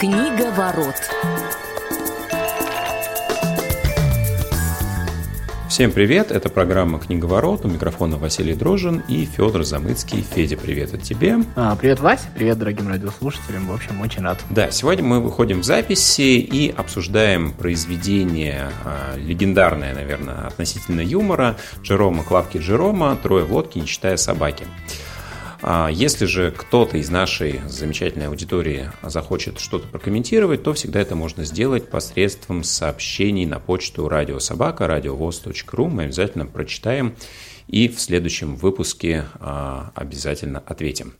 Книга ворот. Всем привет, это программа «Книговорот», у микрофона Василий Дрожин и Федор Замыцкий. Федя, привет от тебе. А, привет, Вася, привет дорогим радиослушателям, в общем, очень рад. Да, сегодня мы выходим в записи и обсуждаем произведение а, легендарное, наверное, относительно юмора Джерома Клавки Джерома «Трое в лодке, не считая собаки». А если же кто-то из нашей замечательной аудитории захочет что-то прокомментировать, то всегда это можно сделать посредством сообщений на почту радиособака радиовоз.ру. Мы обязательно прочитаем и в следующем выпуске а, обязательно ответим.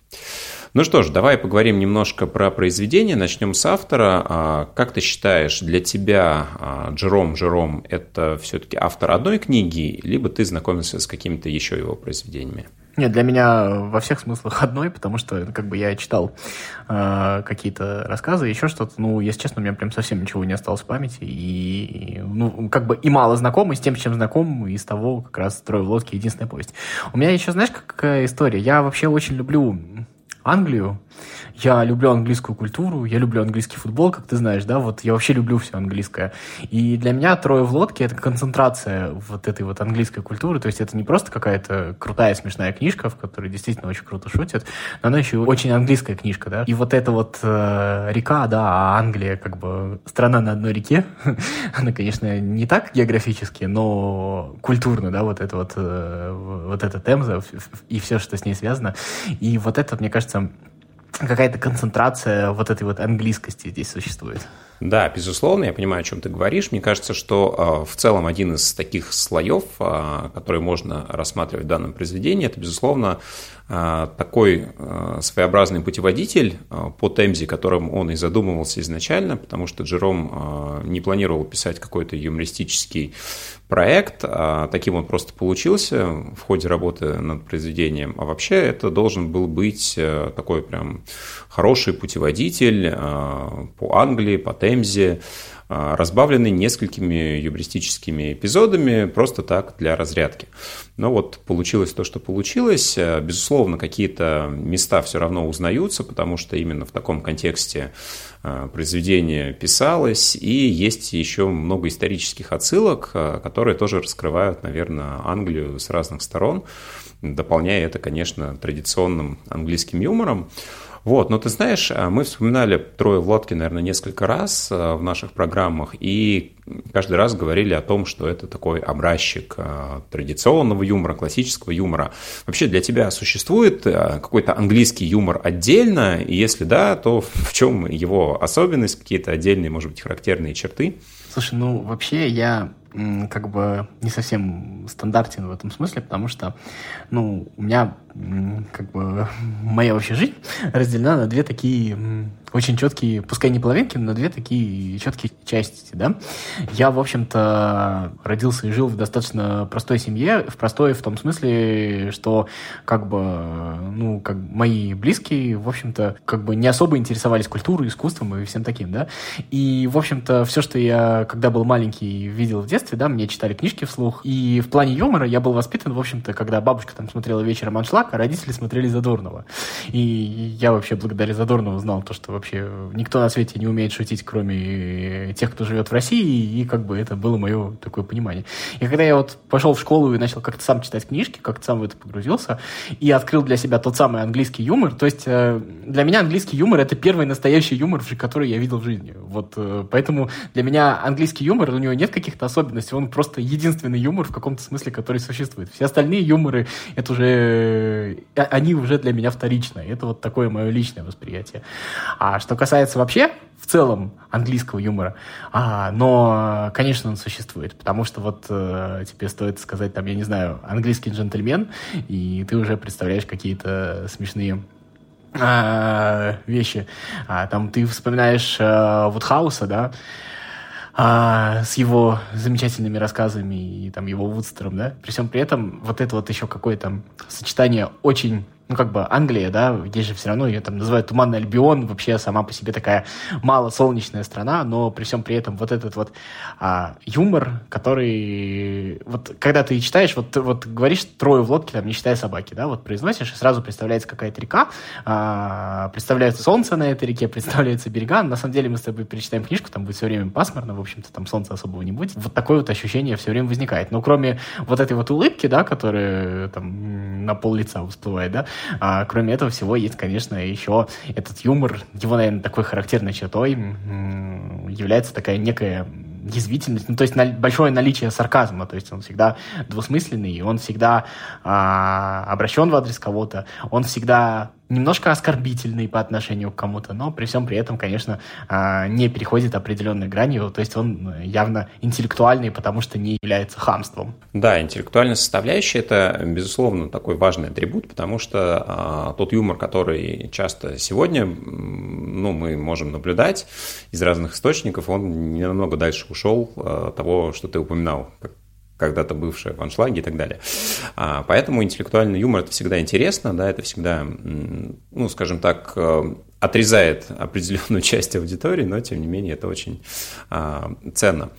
Ну что ж, давай поговорим немножко про произведение. Начнем с автора. А, как ты считаешь, для тебя Джером Джером это все-таки автор одной книги, либо ты знакомился с какими-то еще его произведениями? Нет, для меня во всех смыслах одной, потому что как бы я читал э, какие-то рассказы, еще что-то. Ну, если честно, у меня прям совсем ничего не осталось в памяти. И, и ну, как бы и мало знаком, и с тем, чем знаком, из того как раз «Трое в лодке» единственная повесть. У меня еще, знаешь, какая история? Я вообще очень люблю Англию. Я люблю английскую культуру, я люблю английский футбол, как ты знаешь, да, вот я вообще люблю все английское. И для меня «Трое в лодке» — это концентрация вот этой вот английской культуры, то есть это не просто какая-то крутая смешная книжка, в которой действительно очень круто шутят, но она еще очень английская книжка, да. И вот эта вот э, река, да, а Англия как бы страна на одной реке, она, конечно, не так географически, но культурно, да, вот это вот, э, вот эта темза и все, что с ней связано. И вот это, мне кажется, какая-то концентрация вот этой вот английскости здесь существует. Да, безусловно, я понимаю, о чем ты говоришь. Мне кажется, что э, в целом один из таких слоев, э, который можно рассматривать в данном произведении, это, безусловно, э, такой своеобразный путеводитель по Темзе, которым он и задумывался изначально, потому что Джером не планировал писать какой-то юмористический проект, а таким он просто получился в ходе работы над произведением. А вообще это должен был быть такой прям хороший путеводитель по Англии, по Темзе, а, разбавленный несколькими юмористическими эпизодами, просто так, для разрядки. Но вот получилось то, что получилось. А, безусловно, какие-то места все равно узнаются, потому что именно в таком контексте а, произведение писалось, и есть еще много исторических отсылок, которые тоже раскрывают, наверное, Англию с разных сторон, дополняя это, конечно, традиционным английским юмором. Вот, но ты знаешь, а, мы вспоминали «Трое в лодке», наверное, несколько раз а, в наших программах, и каждый раз говорили о том, что это такой образчик а, традиционного юмора, классического юмора. Вообще для тебя существует какой-то английский юмор отдельно, и если да, то в чем его особенность, какие-то отдельные, может быть, характерные черты? Слушай, ну вообще я как бы не совсем стандартен в этом смысле, потому что, ну, у меня как бы моя вообще жизнь разделена на две такие очень четкие, пускай не половинки, но две такие четкие части, да. Я, в общем-то, родился и жил в достаточно простой семье, в простой в том смысле, что как бы, ну, как мои близкие, в общем-то, как бы не особо интересовались культурой, искусством и всем таким, да. И, в общем-то, все, что я, когда был маленький, видел в детстве, да, мне читали книжки вслух. И в плане юмора я был воспитан, в общем-то, когда бабушка там смотрела вечером аншлаг, а родители смотрели Задорнова. И я вообще благодаря Задорнову знал то, что вообще никто на свете не умеет шутить, кроме тех, кто живет в России, и как бы это было мое такое понимание. И когда я вот пошел в школу и начал как-то сам читать книжки, как-то сам в это погрузился, и открыл для себя тот самый английский юмор, то есть э, для меня английский юмор — это первый настоящий юмор, который я видел в жизни. Вот э, поэтому для меня английский юмор, у него нет каких-то особенностей, он просто единственный юмор в каком-то смысле, который существует. Все остальные юморы, это уже, э, они уже для меня вторичные. Это вот такое мое личное восприятие. А что касается вообще в целом английского юмора, а, но, конечно, он существует, потому что вот э, тебе стоит сказать, там, я не знаю, английский джентльмен, и ты уже представляешь какие-то смешные э, вещи. А, там ты вспоминаешь э, Вудхауса, да, а, с его замечательными рассказами и там его Вудстером, да, при всем при этом вот это вот еще какое-то сочетание очень ну, как бы Англия, да, есть же все равно ее там называют Туманный Альбион, вообще сама по себе такая мало солнечная страна, но при всем при этом вот этот вот а, юмор, который, вот когда ты читаешь, вот вот говоришь трое в лодке, там, не считая собаки, да, вот произносишь, и сразу представляется какая-то река, а, представляется солнце на этой реке, представляется берега, на самом деле мы с тобой перечитаем книжку, там будет все время пасмурно, в общем-то, там солнца особого не будет. Вот такое вот ощущение все время возникает. Но кроме вот этой вот улыбки, да, которая там на пол лица всплывает, да, а, кроме этого всего есть, конечно, еще этот юмор, его, наверное, такой характерной чертой является такая некая язвительность, ну, то есть на, большое наличие сарказма, то есть он всегда двусмысленный, он всегда а, обращен в адрес кого-то, он всегда немножко оскорбительный по отношению к кому-то, но при всем при этом, конечно, а, не переходит определенной гранью, то есть он явно интеллектуальный, потому что не является хамством. Да, интеллектуальная составляющая – это, безусловно, такой важный атрибут, потому что а, тот юмор, который часто сегодня ну, мы можем наблюдать из разных источников, он не намного дальше ушел а, того, что ты упоминал, когда-то бывшая в аншлаге и так далее. А, поэтому интеллектуальный юмор – это всегда интересно, да, это всегда, ну, скажем так, э, отрезает определенную часть аудитории, но тем не менее это очень а, ценно.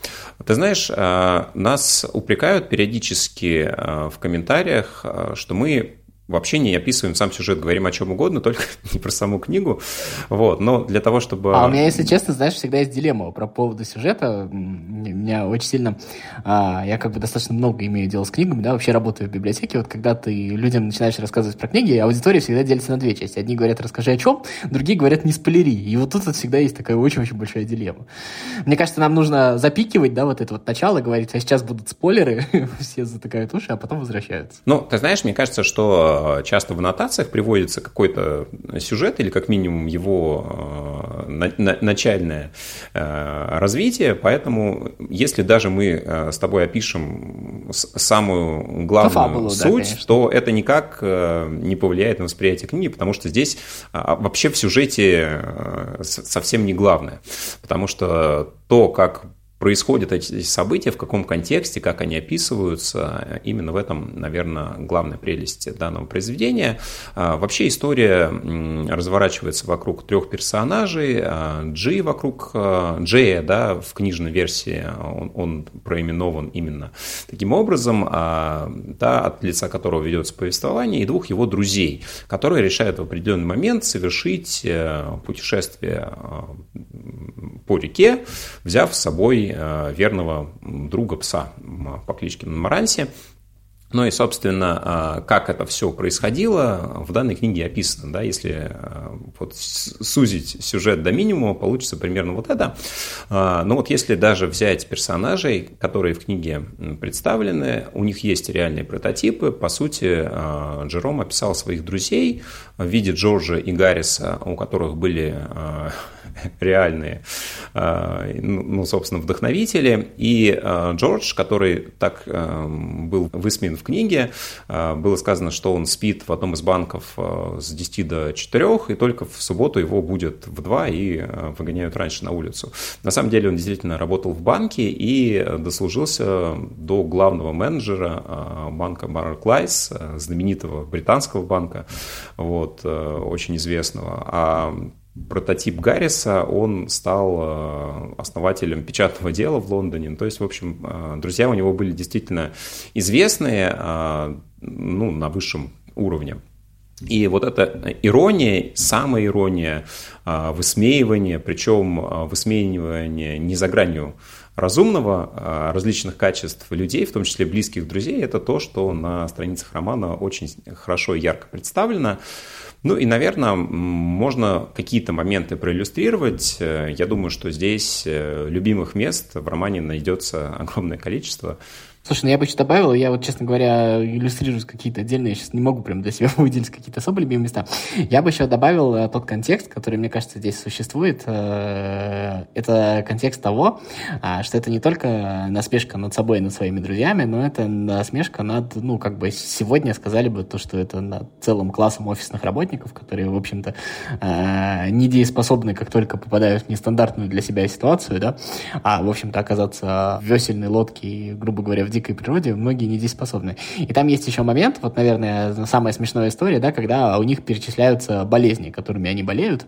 Ты знаешь, а, нас упрекают периодически а, в комментариях, а, что мы вообще не описываем сам сюжет, говорим о чем угодно, только не про саму книгу. Вот, но для того, чтобы... А у меня, если честно, знаешь, всегда есть дилемма про поводу сюжета. Меня очень сильно... А, я как бы достаточно много имею дела с книгами, да, вообще работаю в библиотеке. Вот когда ты людям начинаешь рассказывать про книги, аудитория всегда делится на две части. Одни говорят, расскажи о чем, другие говорят, не спойлери. И вот тут вот всегда есть такая очень-очень большая дилемма. Мне кажется, нам нужно запикивать, да, вот это вот начало, говорить, а сейчас будут спойлеры, все затыкают уши, а потом возвращаются. Ну, ты знаешь, мне кажется, что часто в аннотациях приводится какой-то сюжет или как минимум его э, начальное э, развитие, поэтому если даже мы с тобой опишем самую главную фабулу, суть, да, то это никак не повлияет на восприятие книги, потому что здесь а, вообще в сюжете совсем не главное, потому что то, как происходят эти события, в каком контексте, как они описываются. Именно в этом, наверное, главная прелесть данного произведения. А, вообще история разворачивается вокруг трех персонажей. А, Джи вокруг а, Джея, да, в книжной версии он, он проименован именно таким образом, да, от лица которого ведется повествование, и двух его друзей, которые решают в определенный момент совершить э, путешествие по реке, взяв с собой верного друга пса по кличке Маранси. Ну и, собственно, э, как это все происходило, в данной книге описано. Да? Если э, вот сузить сюжет до минимума, получится примерно вот это. Но вот если даже взять персонажей, которые в книге представлены, у них есть реальные прототипы. По сути, Джером описал своих друзей в виде Джорджа и Гарриса, у которых были реальные, э, ну, ну, собственно, вдохновители. И э, Джордж, который так э, был высмеян в книге, было сказано, что он спит в одном из банков с 10 до 4, и только в субботу его будет в 2 и выгоняют раньше на улицу. На самом деле он действительно работал в банке и дослужился до главного менеджера банка Barclays, знаменитого британского банка, вот, очень известного. А прототип Гарриса, он стал э, основателем печатного дела в Лондоне. Ну, то есть, в общем, э, друзья у него были действительно известные э, ну, на высшем уровне. И вот эта ирония, самая ирония, высмеивание, причем высмеивание не за гранью разумного, различных качеств людей, в том числе близких друзей, это то, что на страницах романа очень хорошо и ярко представлено. Ну и, наверное, можно какие-то моменты проиллюстрировать. Э, я думаю, что здесь э, любимых мест в романе найдется огромное количество. Слушай, ну я бы еще добавил, я вот, честно говоря, иллюстрирую какие-то отдельные, я сейчас не могу прям для себя выделить какие-то особо любимые места. Я бы еще добавил э, тот контекст, который, мне кажется, здесь существует. Э, это контекст того, э, что это не только насмешка над собой и над своими друзьями, но это насмешка над, ну, как бы сегодня сказали бы то, что это над целым классом офисных работников, которые, в общем-то, э, недееспособны, как только попадают в нестандартную для себя ситуацию, да, а, в общем-то, оказаться в весельной лодке и, грубо говоря, в дикой природе многие недееспособны. И там есть еще момент, вот, наверное, самая смешная история, да, когда у них перечисляются болезни, которыми они болеют.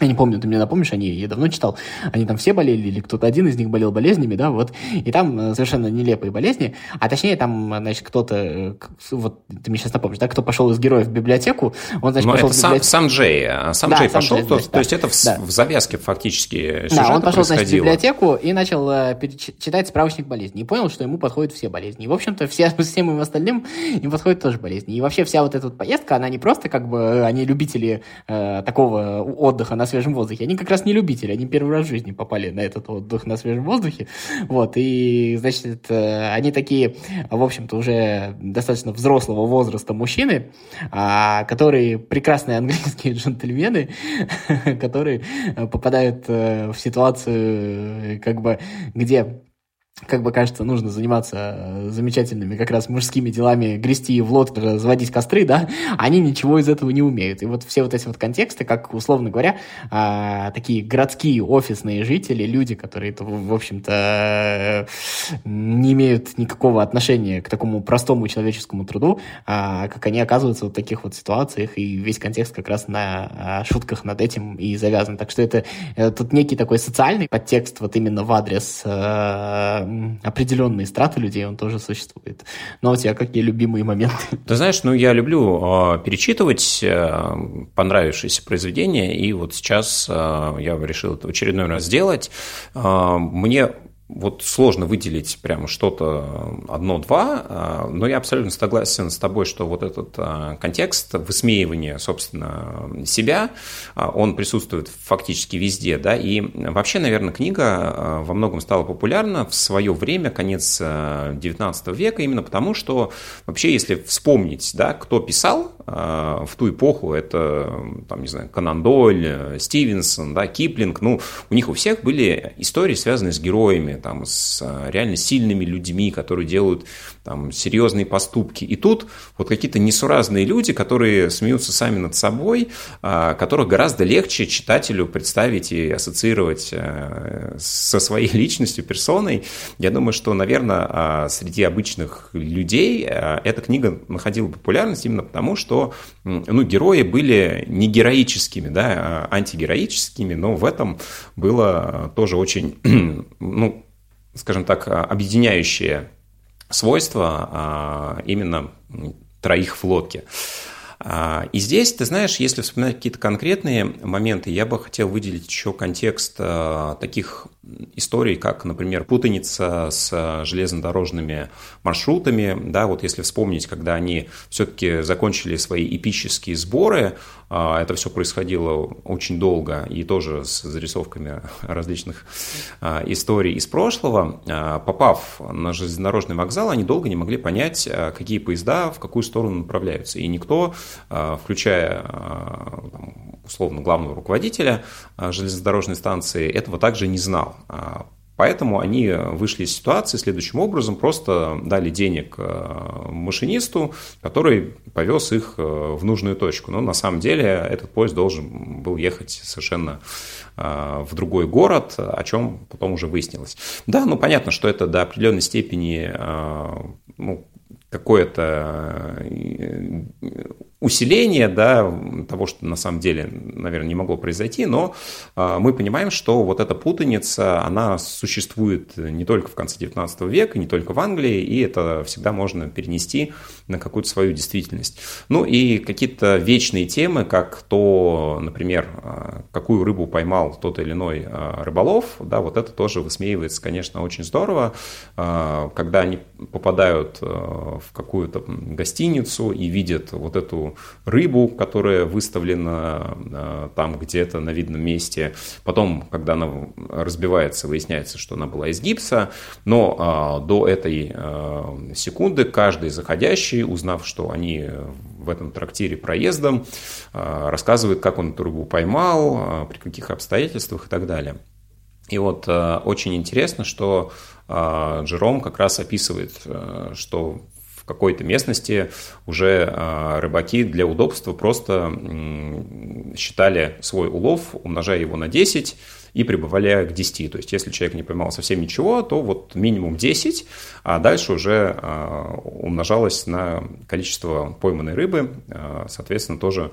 Я не помню, ты мне напомнишь, они, я давно читал, они там все болели, или кто-то один из них болел болезнями, да, вот, и там э, совершенно нелепые болезни, а точнее там, значит, кто-то, э, вот, ты мне сейчас напомнишь, да, кто пошел из героев в библиотеку, он, значит, Но пошел это в библиотеку. Сам, сам Джей, сам да, Джей сам пошел, Джей, значит, то, да. то есть это в, да. в завязке фактически Да, он пошел, значит, в библиотеку и начал э, читать справочник болезней, и понял, что ему подходят все болезни, и, в общем-то, все, всем им остальным им подходят тоже болезни, и вообще вся вот эта вот поездка, она не просто, как бы, они любители э, такого отдыха на свежем воздухе, они как раз не любители, они первый раз в жизни попали на этот отдых на свежем воздухе, вот, и, значит, э, они такие, в общем-то, уже достаточно взрослого возраста мужчины, а, которые прекрасные английские джентльмены, которые попадают э, в ситуацию, как бы, где как бы кажется, нужно заниматься э, замечательными как раз мужскими делами, грести в лодке, разводить костры, да, они ничего из этого не умеют. И вот все вот эти вот контексты, как, условно говоря, а, такие городские офисные жители, люди, которые, в общем-то, не имеют никакого отношения к такому простому человеческому труду, а, как они оказываются в таких вот ситуациях, и весь контекст как раз на а, шутках над этим и завязан. Так что это, тут некий такой социальный подтекст вот именно в адрес э, определенные страты людей, он тоже существует. Но у тебя какие любимые моменты? Ты знаешь, ну я люблю э, перечитывать э, понравившиеся произведения, и вот сейчас э, я решил это в очередной раз сделать. Мне вот сложно выделить прямо что-то одно-два, а, но я абсолютно согласен с тобой, что вот этот а, контекст высмеивания, собственно, себя, он присутствует фактически везде, да, и вообще, наверное, книга во многом стала популярна в свое время, конец 19 века, именно потому, что вообще, если вспомнить, да, кто писал в ту эпоху, это, там, не знаю, Конан Дойль, Стивенсон, да, Киплинг, ну, у них у всех были истории, связанные с героями, там, с а, реально сильными людьми, которые делают там, серьезные поступки. И тут вот какие-то несуразные люди, которые смеются сами над собой, а, которых гораздо легче читателю представить и ассоциировать а, со своей личностью, персоной. Я думаю, что, наверное, среди обычных людей эта книга находила популярность именно потому, что ну, герои были не героическими, да, а антигероическими, но в этом было тоже очень ну, скажем так, объединяющие свойства а, именно троих в лодке. А, и здесь, ты знаешь, если вспоминать какие-то конкретные моменты, я бы хотел выделить еще контекст а, таких историй, как, например, путаница с железнодорожными маршрутами. Да, вот если вспомнить, когда они все-таки закончили свои эпические сборы, а, это все происходило очень долго и тоже с зарисовками различных историй из прошлого. Попав на железнодорожный вокзал, они долго не могли понять, какие поезда в какую сторону направляются. И никто включая э, условно главного руководителя э, железнодорожной станции, этого также не знал. Поэтому они вышли из ситуации следующим образом, просто дали денег машинисту, который повез их в нужную точку. Но на самом деле этот поезд должен был ехать совершенно в другой город, о чем потом уже выяснилось. Да, ну понятно, что это до определенной степени ну, какое-то усиление да, того, что на самом деле, наверное, не могло произойти, но а, мы понимаем, что вот эта путаница, она существует не только в конце XIX века, не только в Англии, и это всегда можно перенести на какую-то свою действительность. Ну и какие-то вечные темы, как то, например, а, какую рыбу поймал тот или иной а, рыболов, да, вот это тоже высмеивается, конечно, очень здорово, когда они попадают в какую-то гостиницу и видят вот эту рыбу, которая выставлена э, там где-то на видном месте. Потом, когда она разбивается, выясняется, что она была из гипса. Но а, до этой э, секунды каждый заходящий, узнав, что они в этом трактире проездом, э, рассказывает, как он эту рыбу поймал, при каких обстоятельствах и так далее. И вот очень интересно, что Джером как раз описывает, что какой-то местности уже рыбаки для удобства просто считали свой улов, умножая его на 10, и прибавляя к 10. То есть, если человек не поймал совсем ничего, то вот минимум 10, а дальше уже а, умножалось на количество пойманной рыбы. А, соответственно, тоже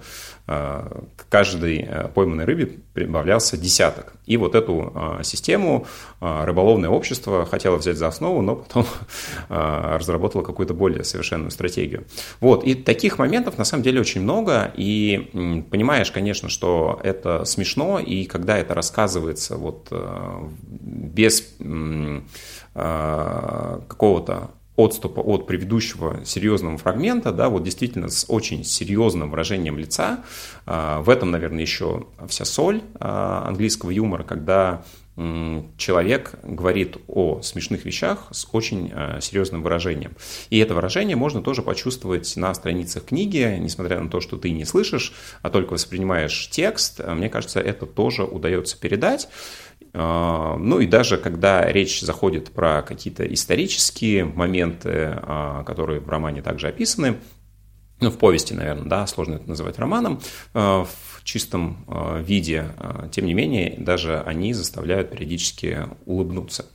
а, к каждой пойманной рыбе прибавлялся десяток. И вот эту систему рыболовное общество хотело взять за основу, но потом разработало какую-то более совершенную стратегию. Вот, и таких моментов на самом деле очень много, и понимаешь, конечно, что это смешно, и когда это рассказывается вот без Э, какого-то отступа от предыдущего серьезного фрагмента, да, вот действительно с очень серьезным выражением лица. Э, в этом, наверное, еще вся соль э, английского юмора, когда человек говорит о смешных вещах с очень серьезным выражением. И это выражение можно тоже почувствовать на страницах книги, несмотря на то, что ты не слышишь, а только воспринимаешь текст. Мне кажется, это тоже удается передать. А, ну и даже когда речь заходит про какие-то исторические моменты, которые в романе также описаны, ну, в повести, наверное, да, сложно это называть романом, а, в чистом виде, тем не менее, даже они заставляют периодически улыбнуться.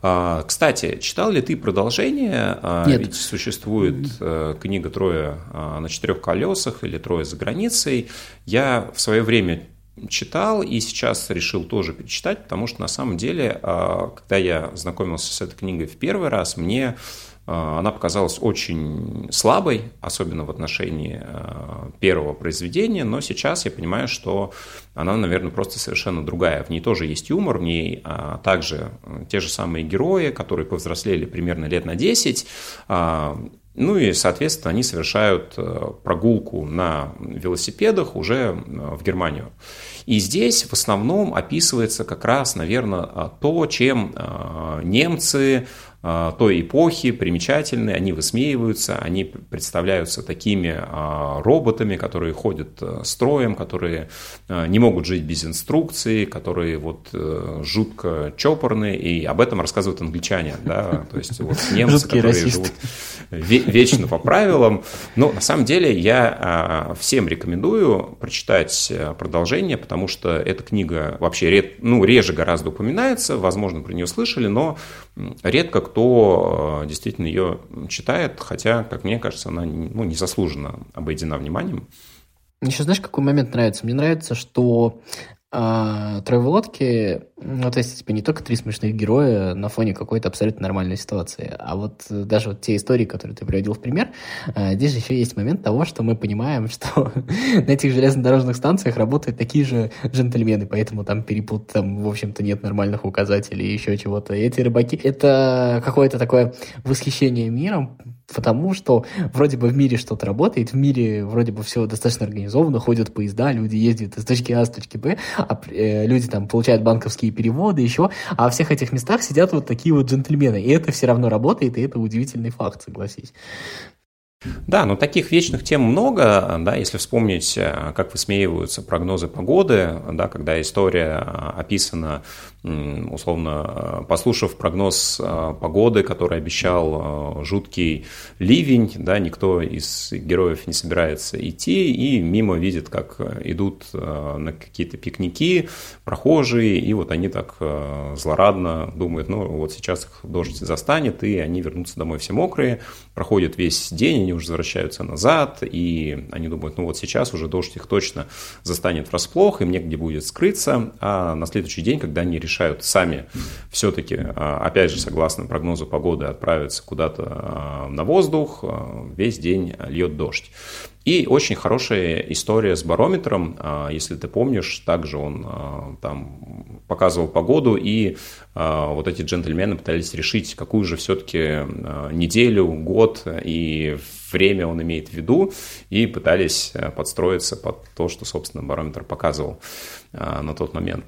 Кстати, читал ли ты продолжение? Нет. Ведь существует э, книга «Трое на четырех колесах» или «Трое за границей». Я в свое время читал и сейчас решил тоже перечитать, потому что на самом деле, когда я знакомился с этой книгой в первый раз, мне она показалась очень слабой, особенно в отношении а, первого произведения, но сейчас я понимаю, что она, наверное, просто совершенно другая. В ней тоже есть юмор, в ней также те же самые герои, которые повзрослели примерно лет на 10, ну и, соответственно, они совершают э, прогулку на велосипедах уже э, в Германию. И здесь в основном описывается как раз, наверное, то, чем э, немцы а, той эпохи примечательны, они высмеиваются, они представляются такими а, роботами, которые ходят э, строем, которые э, не могут жить без инструкции, которые вот э, жутко чопорные, и об этом рассказывают англичане, да, то есть вот немцы, которые живут вечно по правилам. Но на самом деле я а, всем рекомендую прочитать продолжение, потому что эта книга вообще ну, реже гораздо упоминается, возможно, про нее слышали, но редко кто э, действительно ее читает, хотя, как мне кажется, она ну, незаслуженно обойдена вниманием. Еще знаешь, какой момент нравится? Мне нравится, что а, лодке, ну, то есть, типа, не только три смешных героя на фоне какой-то абсолютно нормальной ситуации, а вот даже вот те истории, которые ты приводил в пример, а, здесь же еще есть момент того, что мы понимаем, что на этих железнодорожных станциях работают такие же джентльмены, поэтому там перепут, там, в общем-то, нет нормальных указателей, еще чего-то. И эти рыбаки — это какое-то такое восхищение миром, потому что вроде бы в мире что-то работает, в мире вроде бы все достаточно организовано, ходят поезда, люди ездят из точки А в точки Б, а э, люди там получают банковские переводы, еще, а во всех этих местах сидят вот такие вот джентльмены, и это все равно работает, и это удивительный факт, согласись. Да, но таких вечных тем много, да, если вспомнить, э, как высмеиваются прогнозы погоды, да, когда история описана условно, послушав прогноз э, погоды, который обещал э, жуткий ливень, да, никто из героев не собирается идти и мимо видит, как идут э, на какие-то пикники прохожие, и вот они так злорадно думают, ну вот сейчас их дождь застанет, и они вернутся домой все мокрые, проходит весь день, они уже возвращаются назад, и они думают, ну вот сейчас уже дождь их точно застанет врасплох, им негде будет скрыться, а на следующий день, когда они решают сами все-таки, а, опять же, согласно прогнозу погоды, отправиться куда-то а, на воздух, а, весь день льет дождь. И очень хорошая история с барометром, если ты помнишь, также он там показывал погоду, и вот эти джентльмены пытались решить, какую же все-таки неделю, год и время он имеет в виду, и пытались подстроиться под то, что, собственно, барометр показывал на тот момент.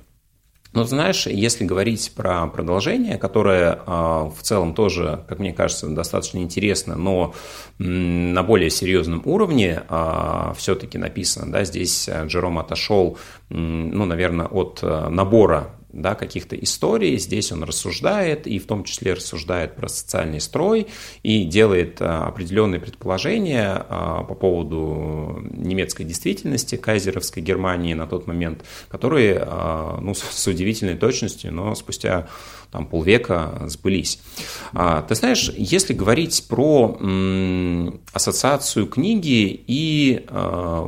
Но знаешь, если говорить про продолжение, которое а, в целом тоже, как мне кажется, достаточно интересно, но на более серьезном уровне а, все-таки написано, да, здесь Джером отошел, ну, наверное, от а, набора да, каких-то историй. Здесь он рассуждает, и в том числе рассуждает про социальный строй, и делает а, определенные предположения а, по поводу немецкой действительности, кайзеровской Германии на тот момент, которые а, ну, с удивительной точностью, но спустя там, полвека сбылись. Ты знаешь, если говорить про ассоциацию книги и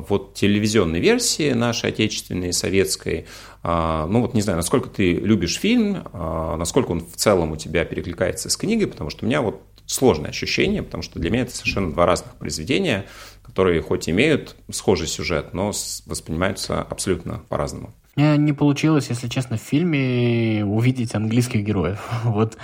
вот телевизионной версии нашей отечественной, советской, а, ну вот не знаю, насколько ты любишь фильм, а, насколько он в целом у тебя перекликается с книгой, потому что у меня вот сложное ощущение, потому что для меня это совершенно два разных произведения, которые хоть имеют схожий сюжет, но воспринимаются абсолютно по-разному. Мне не получилось, если честно, в фильме увидеть английских героев. Вот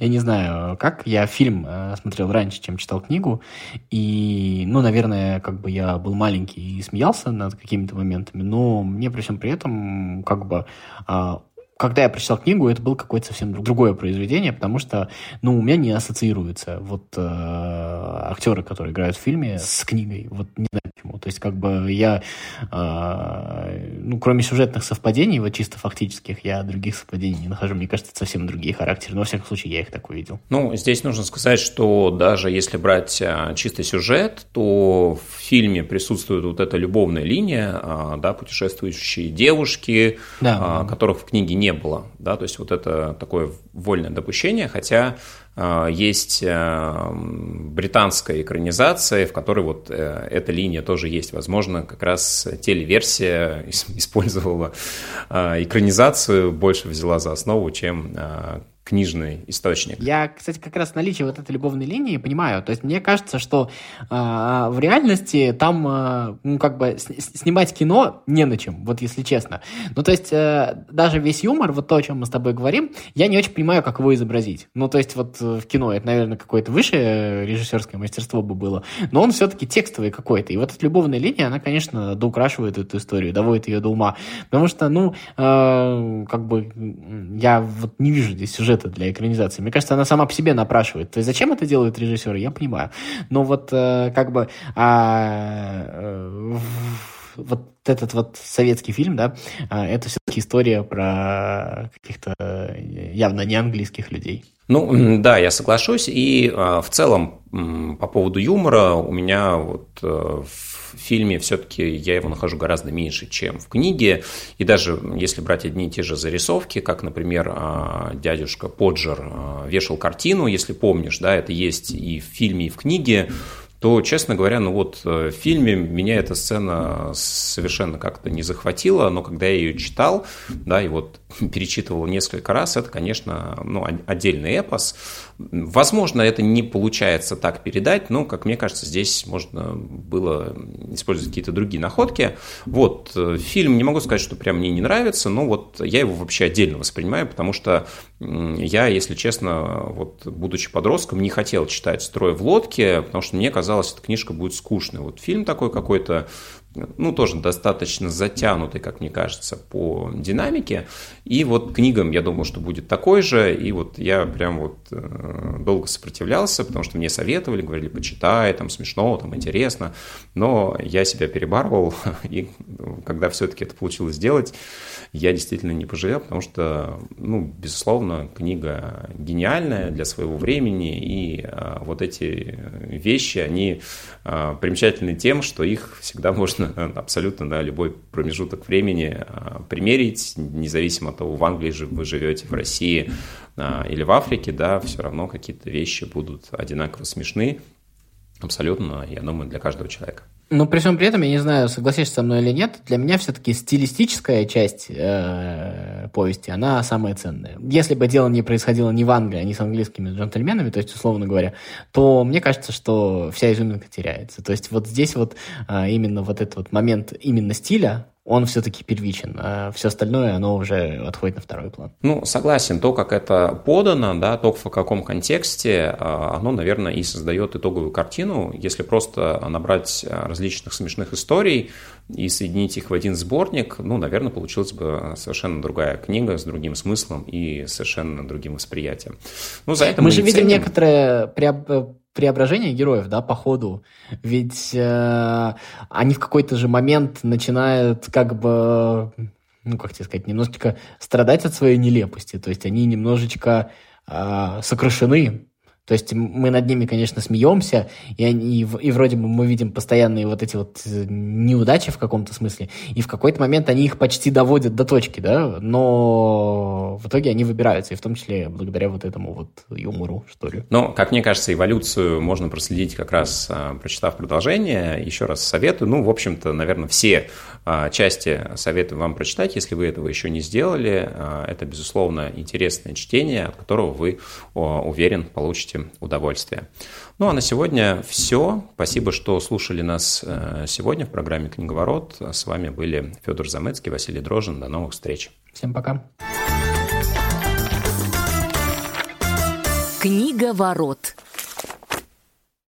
я не знаю, как. Я фильм э, смотрел раньше, чем читал книгу. И, ну, наверное, как бы я был маленький и смеялся над какими-то моментами, но мне при всем при этом как бы а, когда я прочитал книгу, это было какое-то совсем другое произведение, потому что, ну, у меня не ассоциируются вот э, актеры, которые играют в фильме, с книгой. Вот не знаю. То есть, как бы я, э, ну, кроме сюжетных совпадений, вот чисто фактических, я других совпадений не нахожу. Мне кажется, это совсем другие характеры. Но, во всяком случае, я их так увидел. Ну, здесь нужно сказать, что даже если брать а, чистый сюжет, то в фильме присутствует вот эта любовная линия, а, да, путешествующие девушки, да, которых в книге не было, да, то есть вот это такое вольное допущение, хотя есть э, британская экранизация, в которой вот э, эта линия тоже есть. Возможно, как раз телеверсия использовала э, экранизацию, больше взяла за основу, чем э, книжный источник. Я, кстати, как раз наличие вот этой любовной линии понимаю. То есть мне кажется, что э, в реальности там, э, ну, как бы с- снимать кино не на чем, вот если честно. Ну, то есть э, даже весь юмор, вот то, о чем мы с тобой говорим, я не очень понимаю, как его изобразить. Ну, то есть вот в кино это, наверное, какое-то высшее режиссерское мастерство бы было, но он все-таки текстовый какой-то. И вот эта любовная линия, она, конечно, доукрашивает эту историю, доводит ее до ума. Потому что, ну, э, как бы я вот не вижу здесь сюжета сюжета для экранизации. Мне кажется, она сама по себе напрашивает. То есть зачем это делают режиссеры, я понимаю. Но вот э, как бы а, э, вот этот вот советский фильм, да, а, это все-таки история про каких-то явно не английских людей. Ну, да, я соглашусь. И а, в целом по поводу юмора у меня вот э, в в фильме все-таки я его нахожу гораздо меньше, чем в книге. И даже если брать одни и те же зарисовки, как, например, а, дядюшка Поджер а, вешал картину, если помнишь, да, это есть и в фильме, и в книге, то, честно говоря, ну вот э, в фильме меня эта сцена совершенно как-то не захватила, но когда я ее читал, да, и вот перечитывал несколько раз, это, конечно, ну, отдельный эпос. Возможно, это не получается так передать, но, как мне кажется, здесь можно было использовать какие-то другие находки. Вот, э, фильм, не могу сказать, что прям мне не нравится, но вот я его вообще отдельно воспринимаю, потому что я, если честно, вот, будучи подростком, не хотел читать «Строй в лодке», потому что мне казалось, эта книжка будет скучной. Вот фильм такой какой-то, ну, тоже достаточно затянутый, как мне кажется, по динамике. И вот книгам, я думал, что будет такой же, и вот я прям вот э, долго сопротивлялся, потому что мне советовали, говорили, почитай, там смешно, там интересно, но я себя перебарывал, и когда все-таки это получилось сделать, я действительно не пожалел, потому что, ну, безусловно, книга гениальная для своего времени, и а, вот эти вещи, они а, примечательны тем, что их всегда можно абсолютно на любой промежуток времени а, примерить, независимо от того, в Англии же вы живете, в России а, или в Африке, да, все равно какие-то вещи будут одинаково смешны, абсолютно, я думаю, для каждого человека. Но при всем при этом, я не знаю, согласишься со мной или нет, для меня все-таки стилистическая часть э, повести, она самая ценная. Если бы дело не происходило не в Англии, а не с английскими джентльменами, то есть, условно говоря, то мне кажется, что вся изюминка теряется. То есть вот здесь вот э, именно вот этот вот момент именно стиля, он все-таки первичен, а все остальное, оно уже отходит на второй план. Ну, согласен, то, как это подано, да, то, в каком контексте, а, оно, наверное, и создает итоговую картину. Если просто набрать различных смешных историй и соединить их в один сборник, ну, наверное, получилась бы совершенно другая книга с другим смыслом и совершенно другим восприятием. Ну, за это мы, мы же видим ценим... некоторое преображение героев, да, по ходу. Ведь э, они в какой-то же момент начинают как бы ну, как тебе сказать, немножечко страдать от своей нелепости. То есть они немножечко э, сокрушены то есть мы над ними, конечно, смеемся, и, они, и вроде бы мы видим постоянные вот эти вот э, неудачи в каком-то смысле, и в какой-то момент они их почти доводят до точки, да, но в итоге они выбираются, и в том числе благодаря вот этому вот юмору, что ли. Но, как мне кажется, эволюцию можно проследить как раз, а, прочитав продолжение. Еще раз советую, ну, в общем-то, наверное, все а, части советую вам прочитать, если вы этого еще не сделали. А, это, безусловно, интересное чтение, от которого вы, уверен, получите получите удовольствие. Ну а на сегодня все. Спасибо, что слушали нас э, сегодня в программе «Книговорот». С вами были Федор Замыцкий, Василий Дрожин. До новых встреч. Всем пока. Книговорот.